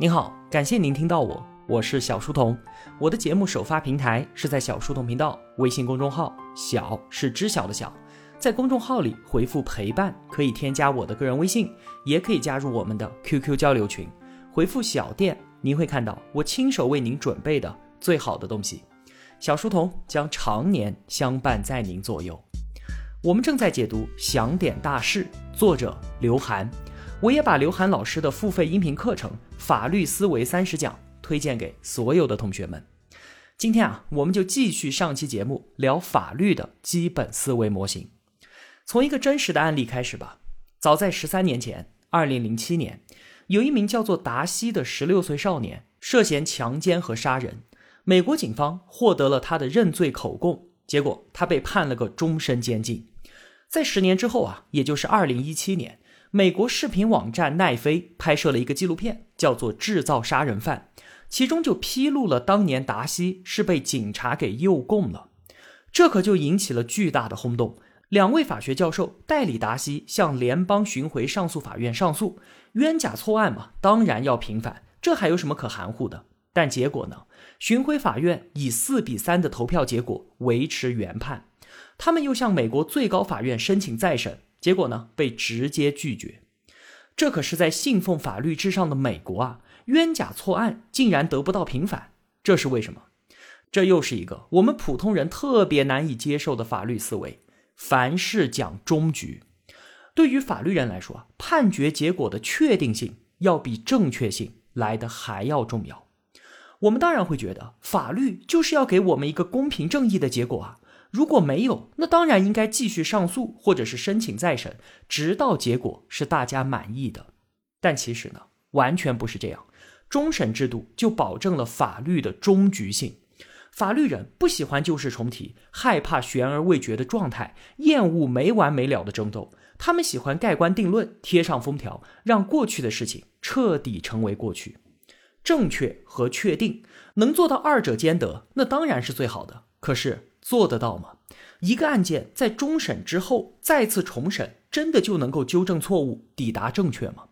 您好，感谢您听到我，我是小书童。我的节目首发平台是在小书童频道微信公众号，小是知晓的小，在公众号里回复陪伴，可以添加我的个人微信，也可以加入我们的 QQ 交流群。回复小店，您会看到我亲手为您准备的最好的东西。小书童将常年相伴在您左右。我们正在解读《想点大事》，作者刘涵。我也把刘涵老师的付费音频课程《法律思维三十讲》推荐给所有的同学们。今天啊，我们就继续上期节目聊法律的基本思维模型。从一个真实的案例开始吧。早在十三年前，二零零七年，有一名叫做达西的十六岁少年涉嫌强奸和杀人，美国警方获得了他的认罪口供，结果他被判了个终身监禁。在十年之后啊，也就是二零一七年。美国视频网站奈飞拍摄了一个纪录片，叫做《制造杀人犯》，其中就披露了当年达西是被警察给诱供了，这可就引起了巨大的轰动。两位法学教授代理达西向联邦巡回上诉法院上诉，冤假错案嘛，当然要平反，这还有什么可含糊的？但结果呢？巡回法院以四比三的投票结果维持原判，他们又向美国最高法院申请再审。结果呢，被直接拒绝。这可是在信奉法律至上的美国啊，冤假错案竟然得不到平反，这是为什么？这又是一个我们普通人特别难以接受的法律思维。凡事讲终局，对于法律人来说啊，判决结果的确定性要比正确性来的还要重要。我们当然会觉得，法律就是要给我们一个公平正义的结果啊。如果没有，那当然应该继续上诉，或者是申请再审，直到结果是大家满意的。但其实呢，完全不是这样。终审制度就保证了法律的终局性。法律人不喜欢旧事重提，害怕悬而未决的状态，厌恶没完没了的争斗。他们喜欢盖棺定论，贴上封条，让过去的事情彻底成为过去。正确和确定能做到二者兼得，那当然是最好的。可是。做得到吗？一个案件在终审之后再次重审，真的就能够纠正错误、抵达正确吗？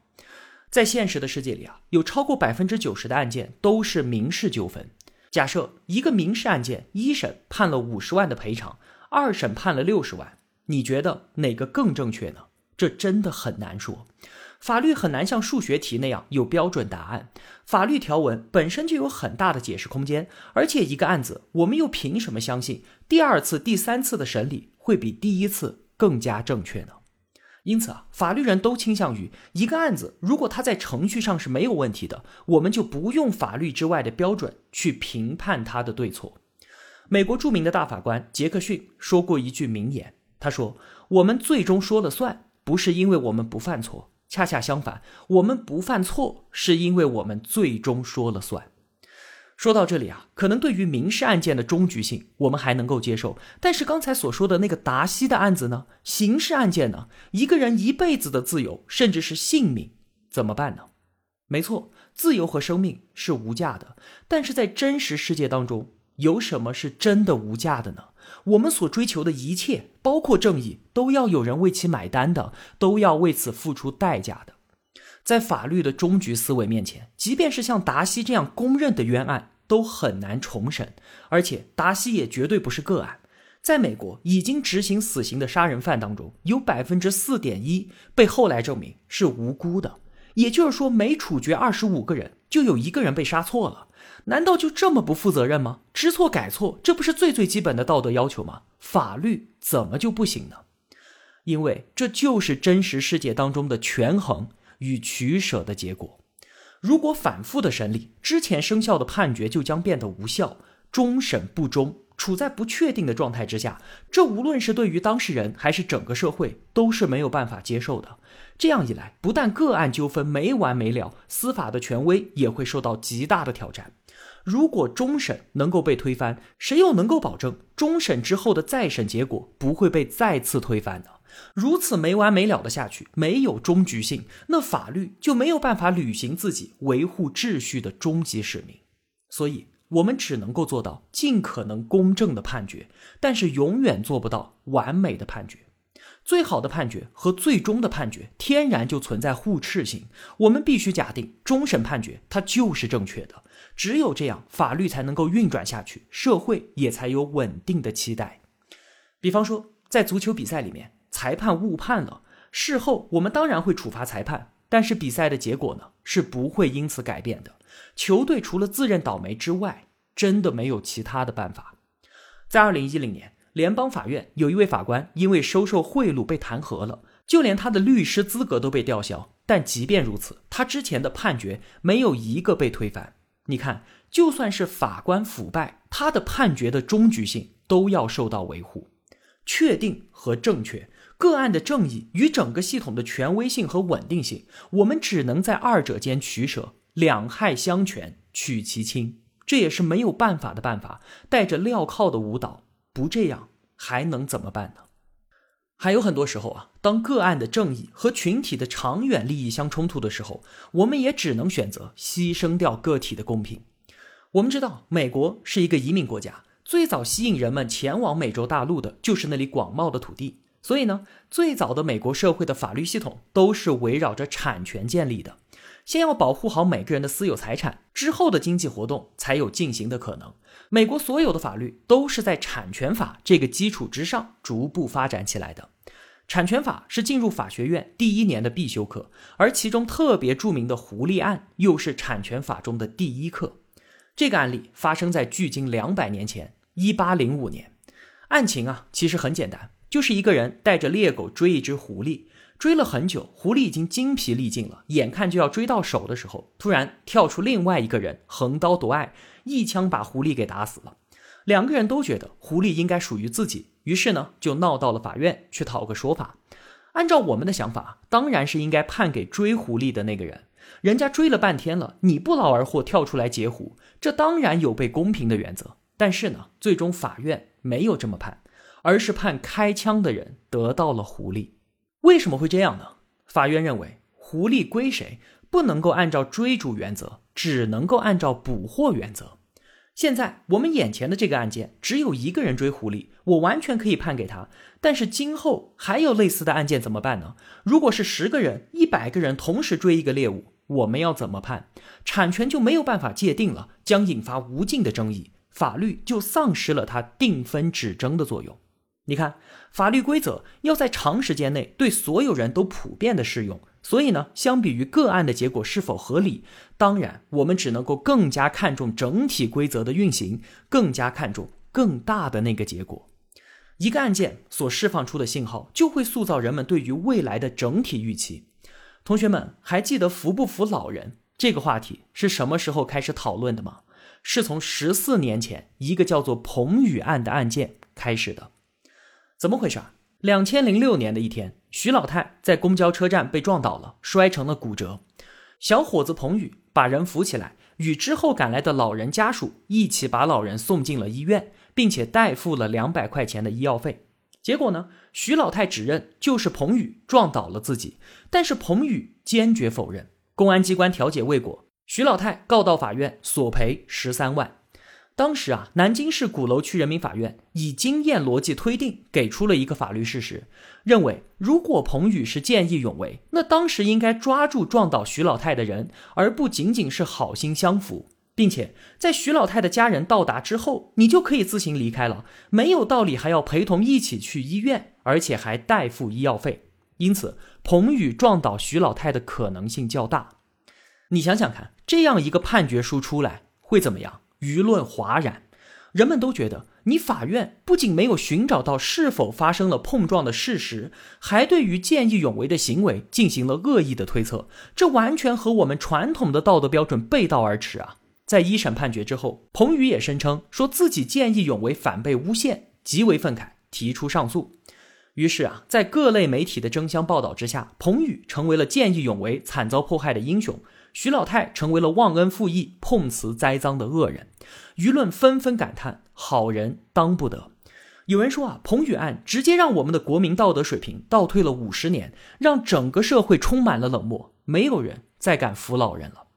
在现实的世界里啊，有超过百分之九十的案件都是民事纠纷。假设一个民事案件，一审判了五十万的赔偿，二审判了六十万，你觉得哪个更正确呢？这真的很难说。法律很难像数学题那样有标准答案，法律条文本身就有很大的解释空间，而且一个案子，我们又凭什么相信第二次、第三次的审理会比第一次更加正确呢？因此啊，法律人都倾向于一个案子，如果它在程序上是没有问题的，我们就不用法律之外的标准去评判它的对错。美国著名的大法官杰克逊说过一句名言，他说：“我们最终说了算，不是因为我们不犯错。”恰恰相反，我们不犯错，是因为我们最终说了算。说到这里啊，可能对于民事案件的终局性，我们还能够接受。但是刚才所说的那个达西的案子呢？刑事案件呢？一个人一辈子的自由，甚至是性命，怎么办呢？没错，自由和生命是无价的。但是在真实世界当中，有什么是真的无价的呢？我们所追求的一切，包括正义，都要有人为其买单的，都要为此付出代价的。在法律的终局思维面前，即便是像达西这样公认的冤案，都很难重审。而且，达西也绝对不是个案。在美国已经执行死刑的杀人犯当中，有百分之四点一被后来证明是无辜的。也就是说，每处决二十五个人，就有一个人被杀错了。难道就这么不负责任吗？知错改错，这不是最最基本的道德要求吗？法律怎么就不行呢？因为这就是真实世界当中的权衡与取舍的结果。如果反复的审理，之前生效的判决就将变得无效，终审不终，处在不确定的状态之下，这无论是对于当事人还是整个社会都是没有办法接受的。这样一来，不但个案纠纷没完没了，司法的权威也会受到极大的挑战。如果终审能够被推翻，谁又能够保证终审之后的再审结果不会被再次推翻呢？如此没完没了的下去，没有终局性，那法律就没有办法履行自己维护秩序的终极使命。所以，我们只能够做到尽可能公正的判决，但是永远做不到完美的判决。最好的判决和最终的判决天然就存在互斥性，我们必须假定终审判决它就是正确的，只有这样法律才能够运转下去，社会也才有稳定的期待。比方说，在足球比赛里面，裁判误判了，事后我们当然会处罚裁判，但是比赛的结果呢是不会因此改变的。球队除了自认倒霉之外，真的没有其他的办法。在二零一零年。联邦法院有一位法官因为收受贿赂被弹劾了，就连他的律师资格都被吊销。但即便如此，他之前的判决没有一个被推翻。你看，就算是法官腐败，他的判决的终局性都要受到维护。确定和正确，个案的正义与整个系统的权威性和稳定性，我们只能在二者间取舍，两害相权取其轻。这也是没有办法的办法，带着镣铐的舞蹈。不这样还能怎么办呢？还有很多时候啊，当个案的正义和群体的长远利益相冲突的时候，我们也只能选择牺牲掉个体的公平。我们知道，美国是一个移民国家，最早吸引人们前往美洲大陆的就是那里广袤的土地，所以呢，最早的美国社会的法律系统都是围绕着产权建立的。先要保护好每个人的私有财产，之后的经济活动才有进行的可能。美国所有的法律都是在产权法这个基础之上逐步发展起来的。产权法是进入法学院第一年的必修课，而其中特别著名的狐狸案又是产权法中的第一课。这个案例发生在距今两百年前，一八零五年。案情啊，其实很简单，就是一个人带着猎狗追一只狐狸。追了很久，狐狸已经精疲力尽了，眼看就要追到手的时候，突然跳出另外一个人，横刀夺爱，一枪把狐狸给打死了。两个人都觉得狐狸应该属于自己，于是呢就闹到了法院去讨个说法。按照我们的想法，当然是应该判给追狐狸的那个人。人家追了半天了，你不劳而获跳出来截胡，这当然有被公平的原则。但是呢，最终法院没有这么判，而是判开枪的人得到了狐狸。为什么会这样呢？法院认为狐狸归谁不能够按照追逐原则，只能够按照捕获原则。现在我们眼前的这个案件只有一个人追狐狸，我完全可以判给他。但是今后还有类似的案件怎么办呢？如果是十个人、一百个人同时追一个猎物，我们要怎么判？产权就没有办法界定了，将引发无尽的争议，法律就丧失了它定分指争的作用。你看，法律规则要在长时间内对所有人都普遍的适用，所以呢，相比于个案的结果是否合理，当然我们只能够更加看重整体规则的运行，更加看重更大的那个结果。一个案件所释放出的信号，就会塑造人们对于未来的整体预期。同学们还记得扶不扶老人这个话题是什么时候开始讨论的吗？是从十四年前一个叫做彭宇案的案件开始的。怎么回事？两千零六年的一天，徐老太在公交车站被撞倒了，摔成了骨折。小伙子彭宇把人扶起来，与之后赶来的老人家属一起把老人送进了医院，并且代付了两百块钱的医药费。结果呢，徐老太指认就是彭宇撞倒了自己，但是彭宇坚决否认。公安机关调解未果，徐老太告到法院，索赔十三万。当时啊，南京市鼓楼区人民法院以经验逻辑推定，给出了一个法律事实，认为如果彭宇是见义勇为，那当时应该抓住撞倒徐老太的人，而不仅仅是好心相扶，并且在徐老太的家人到达之后，你就可以自行离开了，没有道理还要陪同一起去医院，而且还代付医药费。因此，彭宇撞倒徐老太的可能性较大。你想想看，这样一个判决书出来会怎么样？舆论哗然，人们都觉得你法院不仅没有寻找到是否发生了碰撞的事实，还对于见义勇为的行为进行了恶意的推测，这完全和我们传统的道德标准背道而驰啊！在一审判决之后，彭宇也声称说自己见义勇为反被诬陷，极为愤慨，提出上诉。于是啊，在各类媒体的争相报道之下，彭宇成为了见义勇为、惨遭迫害的英雄。徐老太成为了忘恩负义、碰瓷栽赃的恶人，舆论纷纷感叹：好人当不得。有人说啊，彭宇案直接让我们的国民道德水平倒退了五十年，让整个社会充满了冷漠，没有人再敢扶老人了。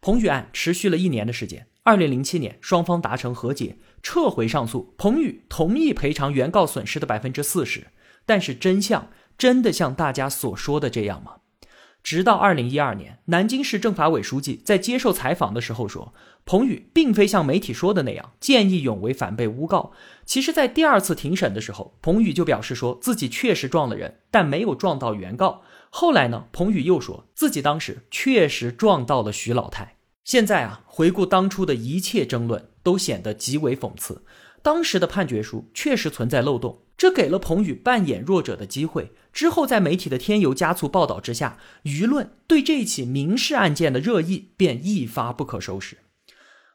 彭宇案持续了一年的时间，二零零七年双方达成和解，撤回上诉，彭宇同意赔偿原告损失的百分之四十。但是真相真的像大家所说的这样吗？直到二零一二年，南京市政法委书记在接受采访的时候说，彭宇并非像媒体说的那样见义勇为反被诬告。其实，在第二次庭审的时候，彭宇就表示说自己确实撞了人，但没有撞到原告。后来呢，彭宇又说自己当时确实撞到了徐老太。现在啊，回顾当初的一切争论，都显得极为讽刺。当时的判决书确实存在漏洞，这给了彭宇扮演弱者的机会。之后，在媒体的添油加醋报道之下，舆论对这起民事案件的热议便一发不可收拾。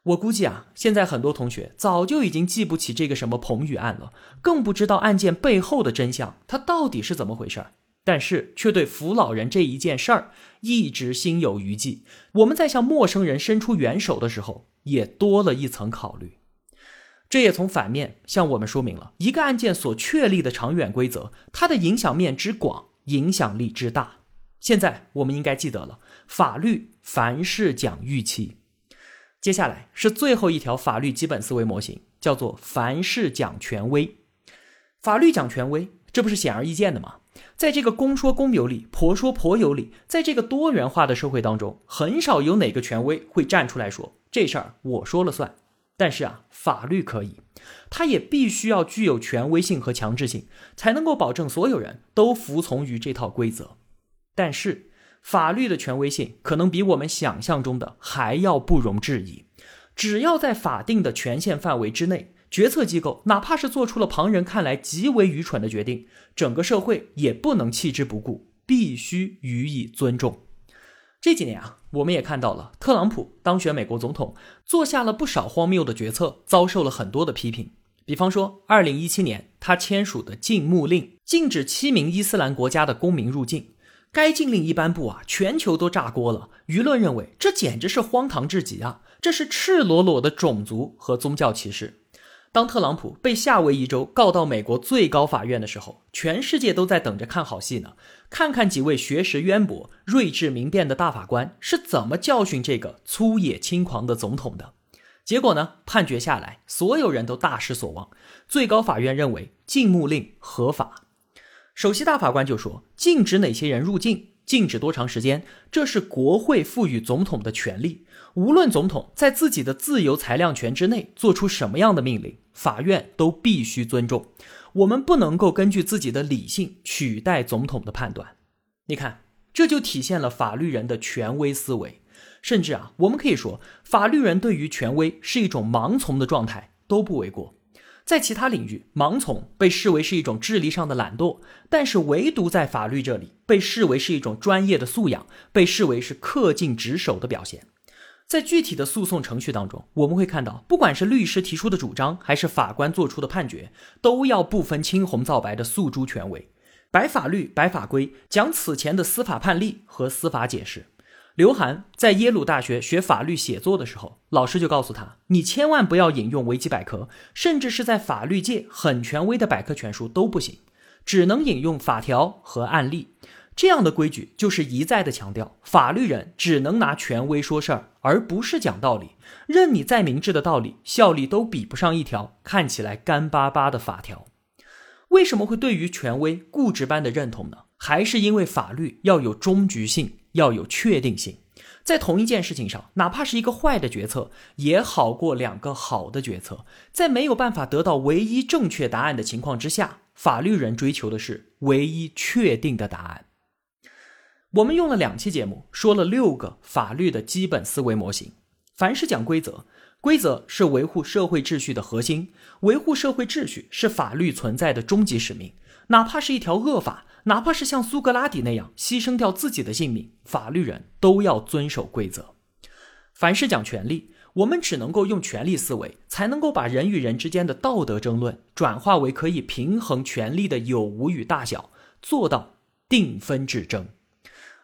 我估计啊，现在很多同学早就已经记不起这个什么彭宇案了，更不知道案件背后的真相，它到底是怎么回事儿。但是，却对扶老人这一件事儿一直心有余悸。我们在向陌生人伸出援手的时候，也多了一层考虑。这也从反面向我们说明了一个案件所确立的长远规则，它的影响面之广，影响力之大。现在我们应该记得了，法律凡事讲预期。接下来是最后一条法律基本思维模型，叫做凡事讲权威。法律讲权威，这不是显而易见的吗？在这个公说公有理，婆说婆有理，在这个多元化的社会当中，很少有哪个权威会站出来说这事儿我说了算。但是啊，法律可以，它也必须要具有权威性和强制性，才能够保证所有人都服从于这套规则。但是，法律的权威性可能比我们想象中的还要不容置疑。只要在法定的权限范围之内，决策机构哪怕是做出了旁人看来极为愚蠢的决定，整个社会也不能弃之不顾，必须予以尊重。这几年啊，我们也看到了特朗普当选美国总统，做下了不少荒谬的决策，遭受了很多的批评。比方说，二零一七年他签署的禁牧令，禁止七名伊斯兰国家的公民入境。该禁令一颁布啊，全球都炸锅了。舆论认为这简直是荒唐至极啊，这是赤裸裸的种族和宗教歧视。当特朗普被夏威夷州告到美国最高法院的时候，全世界都在等着看好戏呢，看看几位学识渊博、睿智明辨的大法官是怎么教训这个粗野轻狂的总统的。结果呢，判决下来，所有人都大失所望。最高法院认为禁牧令合法，首席大法官就说禁止哪些人入境。禁止多长时间？这是国会赋予总统的权利。无论总统在自己的自由裁量权之内做出什么样的命令，法院都必须尊重。我们不能够根据自己的理性取代总统的判断。你看，这就体现了法律人的权威思维。甚至啊，我们可以说，法律人对于权威是一种盲从的状态，都不为过。在其他领域，盲从被视为是一种智力上的懒惰，但是唯独在法律这里，被视为是一种专业的素养，被视为是恪尽职守的表现。在具体的诉讼程序当中，我们会看到，不管是律师提出的主张，还是法官做出的判决，都要不分青红皂白的诉诸权威，摆法律、摆法规，讲此前的司法判例和司法解释。刘涵在耶鲁大学学法律写作的时候，老师就告诉他：“你千万不要引用维基百科，甚至是在法律界很权威的百科全书都不行，只能引用法条和案例。这样的规矩就是一再的强调，法律人只能拿权威说事儿，而不是讲道理。任你再明智的道理，效力都比不上一条看起来干巴巴的法条。为什么会对于权威固执般的认同呢？还是因为法律要有终局性。”要有确定性，在同一件事情上，哪怕是一个坏的决策，也好过两个好的决策。在没有办法得到唯一正确答案的情况之下，法律人追求的是唯一确定的答案。我们用了两期节目，说了六个法律的基本思维模型。凡是讲规则，规则是维护社会秩序的核心，维护社会秩序是法律存在的终极使命。哪怕是一条恶法。哪怕是像苏格拉底那样牺牲掉自己的性命，法律人都要遵守规则。凡是讲权利，我们只能够用权力思维，才能够把人与人之间的道德争论转化为可以平衡权力的有无与大小，做到定分制争。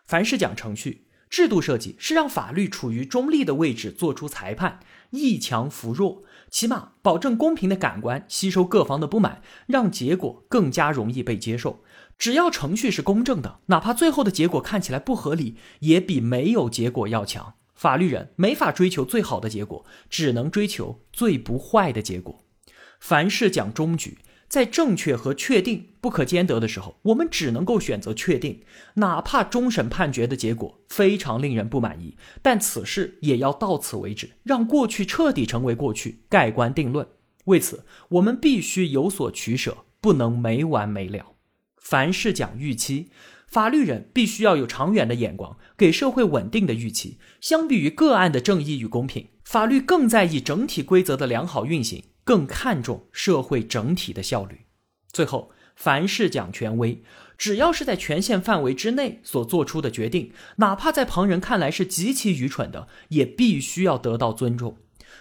凡是讲程序，制度设计是让法律处于中立的位置，做出裁判，抑强扶弱，起码保证公平的感官吸收各方的不满，让结果更加容易被接受。只要程序是公正的，哪怕最后的结果看起来不合理，也比没有结果要强。法律人没法追求最好的结果，只能追求最不坏的结果。凡事讲终局，在正确和确定不可兼得的时候，我们只能够选择确定，哪怕终审判决的结果非常令人不满意，但此事也要到此为止，让过去彻底成为过去，盖棺定论。为此，我们必须有所取舍，不能没完没了。凡事讲预期，法律人必须要有长远的眼光，给社会稳定的预期。相比于个案的正义与公平，法律更在意整体规则的良好运行，更看重社会整体的效率。最后，凡事讲权威，只要是在权限范围之内所做出的决定，哪怕在旁人看来是极其愚蠢的，也必须要得到尊重。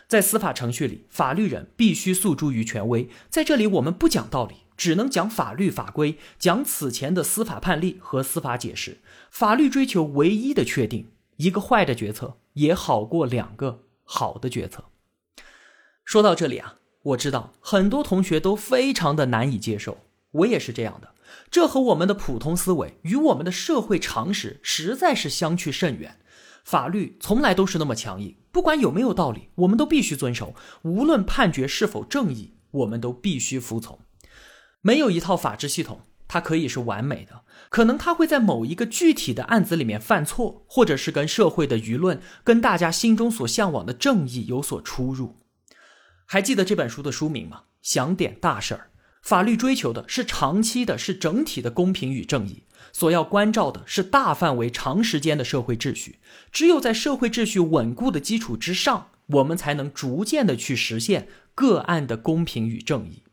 在司法程序里，法律人必须诉诸于权威。在这里，我们不讲道理，只能讲法律法规，讲此前的司法判例和司法解释。法律追求唯一的确定，一个坏的决策也好过两个好的决策。说到这里啊，我知道很多同学都非常的难以接受，我也是这样的。这和我们的普通思维与我们的社会常识实在是相去甚远。法律从来都是那么强硬。不管有没有道理，我们都必须遵守；无论判决是否正义，我们都必须服从。没有一套法治系统，它可以是完美的。可能它会在某一个具体的案子里面犯错，或者是跟社会的舆论、跟大家心中所向往的正义有所出入。还记得这本书的书名吗？想点大事儿。法律追求的是长期的、是整体的公平与正义。所要关照的是大范围、长时间的社会秩序。只有在社会秩序稳固的基础之上，我们才能逐渐的去实现个案的公平与正义。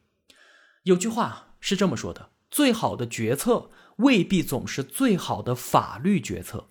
有句话是这么说的：最好的决策未必总是最好的法律决策。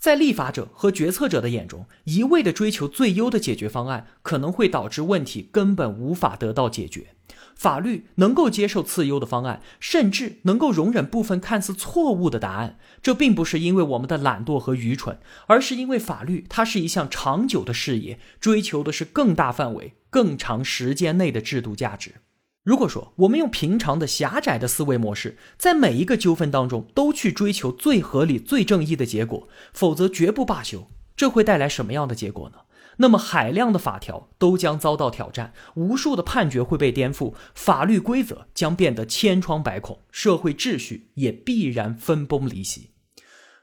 在立法者和决策者的眼中，一味的追求最优的解决方案，可能会导致问题根本无法得到解决。法律能够接受次优的方案，甚至能够容忍部分看似错误的答案。这并不是因为我们的懒惰和愚蠢，而是因为法律它是一项长久的事业，追求的是更大范围、更长时间内的制度价值。如果说我们用平常的狭窄的思维模式，在每一个纠纷当中都去追求最合理、最正义的结果，否则绝不罢休，这会带来什么样的结果呢？那么海量的法条都将遭到挑战，无数的判决会被颠覆，法律规则将变得千疮百孔，社会秩序也必然分崩离析。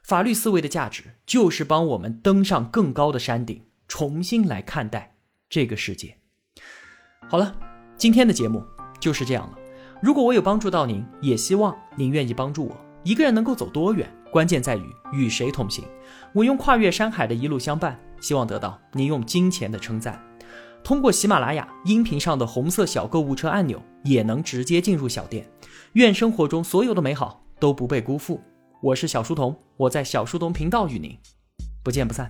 法律思维的价值就是帮我们登上更高的山顶，重新来看待这个世界。好了，今天的节目就是这样了。如果我有帮助到您，也希望您愿意帮助我。一个人能够走多远，关键在于与谁同行。我用跨越山海的一路相伴。希望得到您用金钱的称赞。通过喜马拉雅音频上的红色小购物车按钮，也能直接进入小店。愿生活中所有的美好都不被辜负。我是小书童，我在小书童频道与您不见不散。